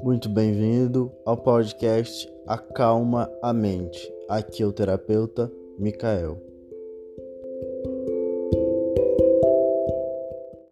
Muito bem-vindo ao podcast Acalma a Mente. Aqui é o terapeuta Micael.